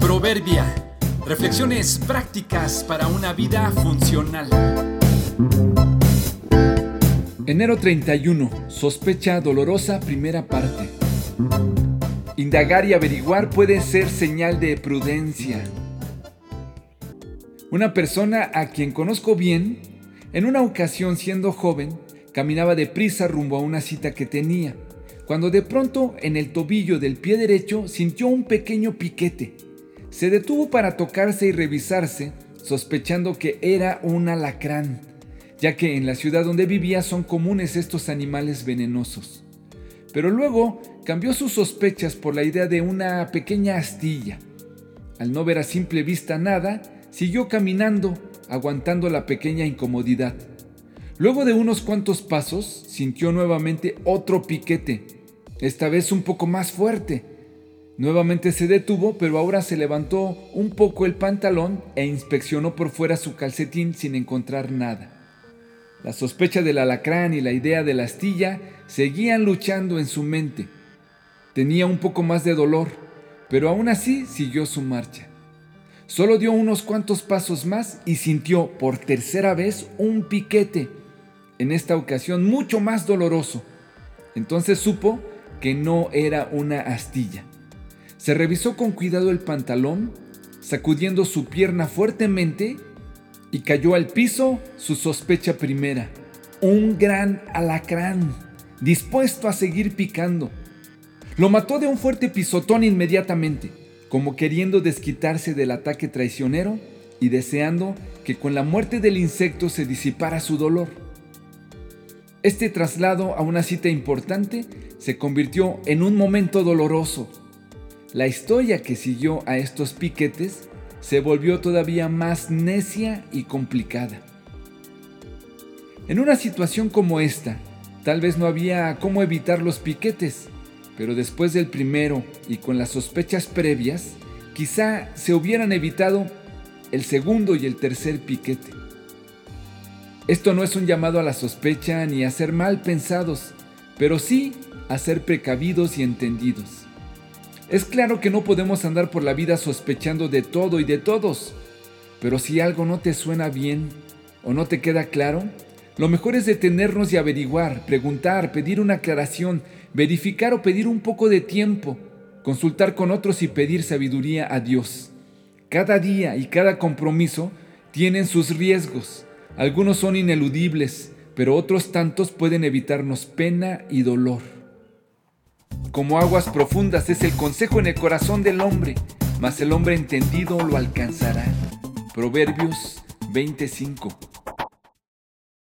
Proverbia. Reflexiones prácticas para una vida funcional. Enero 31. Sospecha dolorosa, primera parte. Indagar y averiguar puede ser señal de prudencia. Una persona a quien conozco bien, en una ocasión siendo joven, caminaba deprisa rumbo a una cita que tenía, cuando de pronto en el tobillo del pie derecho sintió un pequeño piquete. Se detuvo para tocarse y revisarse, sospechando que era un alacrán, ya que en la ciudad donde vivía son comunes estos animales venenosos. Pero luego cambió sus sospechas por la idea de una pequeña astilla. Al no ver a simple vista nada, Siguió caminando, aguantando la pequeña incomodidad. Luego de unos cuantos pasos, sintió nuevamente otro piquete, esta vez un poco más fuerte. Nuevamente se detuvo, pero ahora se levantó un poco el pantalón e inspeccionó por fuera su calcetín sin encontrar nada. La sospecha del alacrán y la idea de la astilla seguían luchando en su mente. Tenía un poco más de dolor, pero aún así siguió su marcha. Solo dio unos cuantos pasos más y sintió por tercera vez un piquete, en esta ocasión mucho más doloroso. Entonces supo que no era una astilla. Se revisó con cuidado el pantalón, sacudiendo su pierna fuertemente y cayó al piso su sospecha primera. Un gran alacrán, dispuesto a seguir picando. Lo mató de un fuerte pisotón inmediatamente como queriendo desquitarse del ataque traicionero y deseando que con la muerte del insecto se disipara su dolor. Este traslado a una cita importante se convirtió en un momento doloroso. La historia que siguió a estos piquetes se volvió todavía más necia y complicada. En una situación como esta, tal vez no había cómo evitar los piquetes, pero después del primero y con las sospechas previas, quizá se hubieran evitado el segundo y el tercer piquete. Esto no es un llamado a la sospecha ni a ser mal pensados, pero sí a ser precavidos y entendidos. Es claro que no podemos andar por la vida sospechando de todo y de todos, pero si algo no te suena bien o no te queda claro, lo mejor es detenernos y averiguar, preguntar, pedir una aclaración, verificar o pedir un poco de tiempo, consultar con otros y pedir sabiduría a Dios. Cada día y cada compromiso tienen sus riesgos. Algunos son ineludibles, pero otros tantos pueden evitarnos pena y dolor. Como aguas profundas es el consejo en el corazón del hombre, mas el hombre entendido lo alcanzará. Proverbios 25